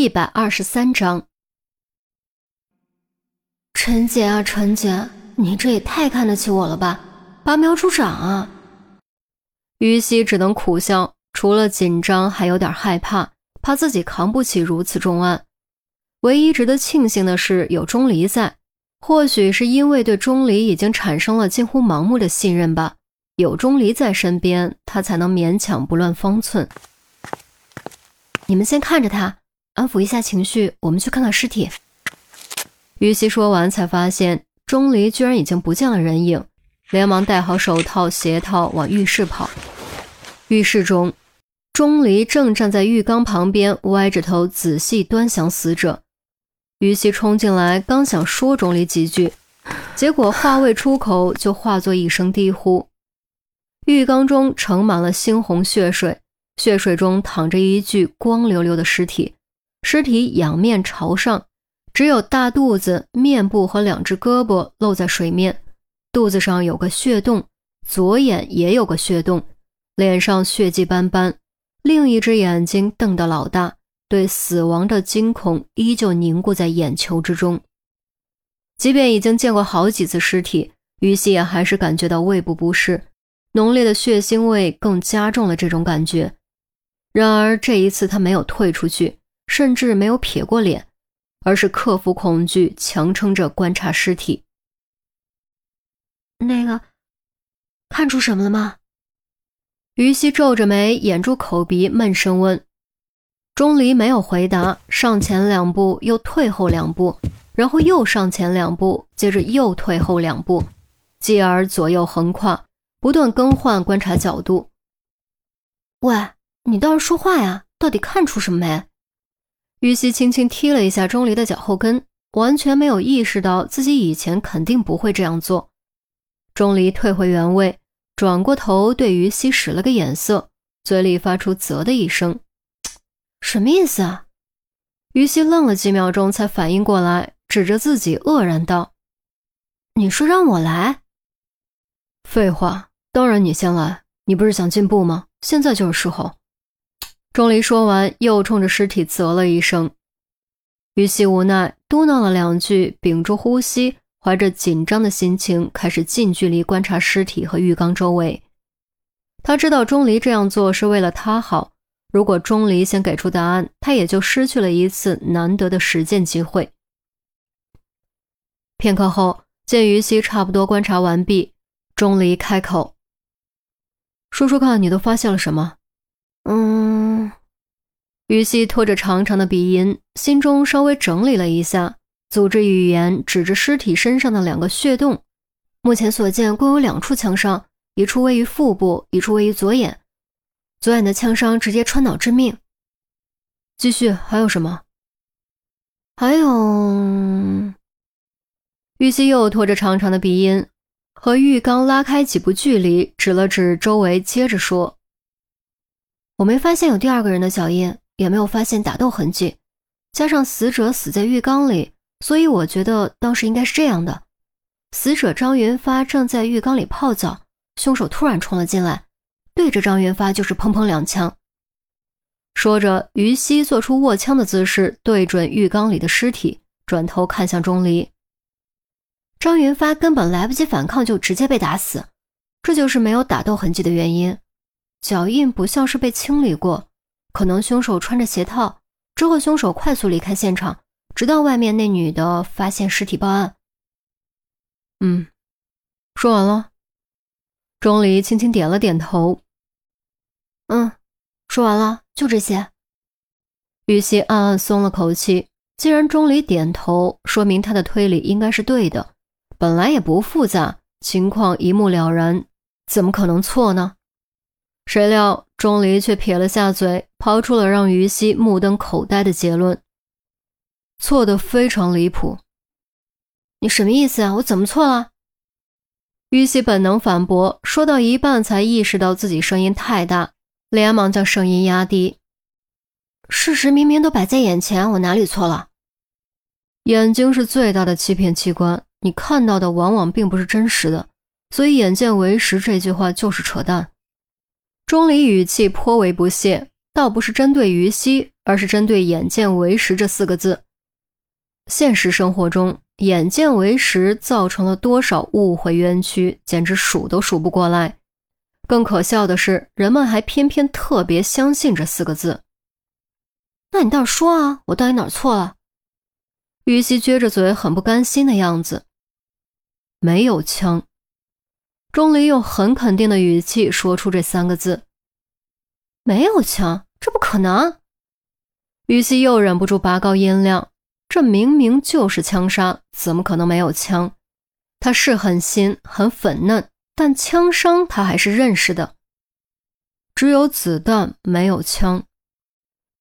一百二十三章，陈姐啊，陈姐，你这也太看得起我了吧，拔苗助长啊！于西只能苦笑，除了紧张，还有点害怕，怕自己扛不起如此重案。唯一值得庆幸的是有钟离在，或许是因为对钟离已经产生了近乎盲目的信任吧。有钟离在身边，他才能勉强不乱方寸。你们先看着他。安抚一下情绪，我们去看看尸体。于西说完，才发现钟离居然已经不见了人影，连忙戴好手套、鞋套往浴室跑。浴室中，钟离正站在浴缸旁边，歪着头仔细端详死者。于西冲进来，刚想说钟离几句，结果话未出口，就化作一声低呼。浴缸中盛满了猩红血水，血水中躺着一具光溜溜的尸体。尸体仰面朝上，只有大肚子、面部和两只胳膊露在水面。肚子上有个血洞，左眼也有个血洞，脸上血迹斑斑，另一只眼睛瞪得老大，对死亡的惊恐依旧凝固在眼球之中。即便已经见过好几次尸体，于西也还是感觉到胃部不适，浓烈的血腥味更加重了这种感觉。然而这一次他没有退出去。甚至没有撇过脸，而是克服恐惧，强撑着观察尸体。那个，看出什么了吗？于西皱着眉，掩住口鼻，闷声问。钟离没有回答，上前两步，又退后两步，然后又上前两步，接着又退后两步，继而左右横跨，不断更换观察角度。喂，你倒是说话呀！到底看出什么没？于西轻轻踢了一下钟离的脚后跟，完全没有意识到自己以前肯定不会这样做。钟离退回原位，转过头对于西使了个眼色，嘴里发出“啧”的一声：“什么意思啊？”于西愣了几秒钟，才反应过来，指着自己愕然道：“你说让我来？废话，当然你先来。你不是想进步吗？现在就是时候。”钟离说完，又冲着尸体啧了一声。于西无奈，嘟囔了两句，屏住呼吸，怀着紧张的心情，开始近距离观察尸体和浴缸周围。他知道钟离这样做是为了他好，如果钟离先给出答案，他也就失去了一次难得的实践机会。片刻后，见于西差不多观察完毕，钟离开口：“说说看，你都发现了什么？”嗯，于西拖着长长的鼻音，心中稍微整理了一下，组织语言，指着尸体身上的两个血洞。目前所见，共有两处枪伤，一处位于腹部，一处位于左眼。左眼的枪伤直接穿脑致命。继续，还有什么？还有，玉溪又拖着长长的鼻音，和浴缸拉开几步距离，指了指周围，接着说。我没发现有第二个人的脚印，也没有发现打斗痕迹，加上死者死在浴缸里，所以我觉得当时应该是这样的：死者张云发正在浴缸里泡澡，凶手突然冲了进来，对着张云发就是砰砰两枪。说着，于西做出握枪的姿势，对准浴缸里的尸体，转头看向钟离。张云发根本来不及反抗，就直接被打死，这就是没有打斗痕迹的原因。脚印不像是被清理过，可能凶手穿着鞋套。之后，凶手快速离开现场，直到外面那女的发现尸体报案。嗯，说完了。钟离轻轻点了点头。嗯，说完了，就这些。玉溪暗暗松了口气。既然钟离点头，说明他的推理应该是对的。本来也不复杂，情况一目了然，怎么可能错呢？谁料钟离却撇了下嘴，抛出了让于西目瞪口呆的结论：“错的非常离谱。”你什么意思啊？我怎么错了？于西本能反驳，说到一半才意识到自己声音太大，连忙将声音压低：“事实明明都摆在眼前，我哪里错了？眼睛是最大的欺骗器官，你看到的往往并不是真实的，所以‘眼见为实’这句话就是扯淡。”钟离语气颇为不屑，倒不是针对于西，而是针对“眼见为实”这四个字。现实生活中，“眼见为实”造成了多少误会冤屈，简直数都数不过来。更可笑的是，人们还偏偏特别相信这四个字。那你倒是说啊，我到底哪错了？于西撅着嘴，很不甘心的样子。没有枪。钟离用很肯定的语气说出这三个字：“没有枪，这不可能。”于西又忍不住拔高音量：“这明明就是枪杀，怎么可能没有枪？他是很新，很粉嫩，但枪伤他还是认识的。只有子弹，没有枪。”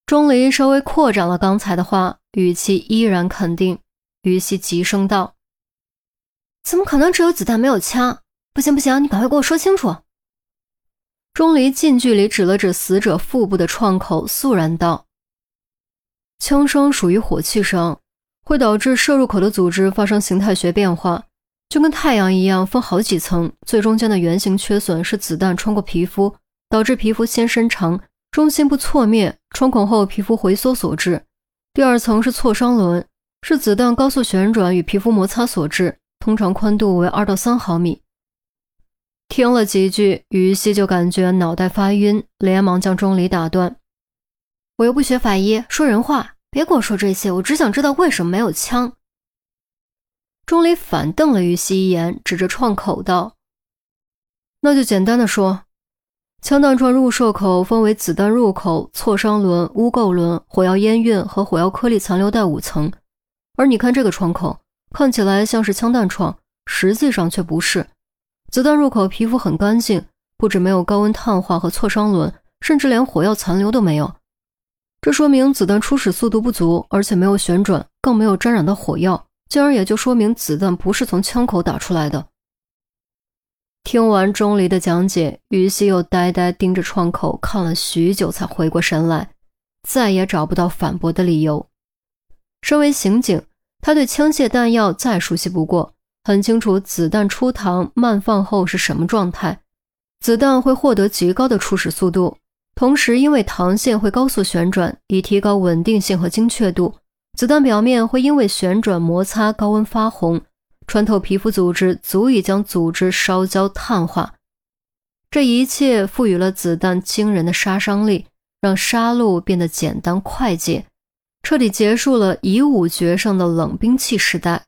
钟离稍微扩展了刚才的话，语气依然肯定。于西急声道：“怎么可能只有子弹没有枪？”不行不行，你赶快给我说清楚。钟离近距离指了指死者腹部的创口，肃然道：“枪伤属于火气伤，会导致射入口的组织发生形态学变化，就跟太阳一样分好几层。最中间的圆形缺损是子弹穿过皮肤，导致皮肤先伸长，中心部挫灭，穿孔后皮肤回缩所致。第二层是挫伤轮，是子弹高速旋转与皮肤摩擦所致，通常宽度为二到三毫米。”听了几句，于西就感觉脑袋发晕，连忙将钟离打断：“我又不学法医，说人话，别跟我说这些。我只想知道为什么没有枪。”钟离反瞪了于西一眼，指着创口道：“那就简单的说，枪弹串入射口分为子弹入口、挫伤轮、污垢轮、火药烟晕和火药颗粒残留带五层。而你看这个创口，看起来像是枪弹创，实际上却不是。”子弹入口皮肤很干净，不止没有高温碳化和挫伤轮，甚至连火药残留都没有。这说明子弹初始速度不足，而且没有旋转，更没有沾染到火药，进而也就说明子弹不是从枪口打出来的。听完钟离的讲解，于西又呆呆盯着窗口看了许久，才回过神来，再也找不到反驳的理由。身为刑警，他对枪械弹药再熟悉不过。很清楚，子弹出膛慢放后是什么状态。子弹会获得极高的初始速度，同时因为膛线会高速旋转，以提高稳定性和精确度。子弹表面会因为旋转摩擦高温发红，穿透皮肤组织，足以将组织烧焦碳化。这一切赋予了子弹惊人的杀伤力，让杀戮变得简单快捷，彻底结束了以武决胜的冷兵器时代。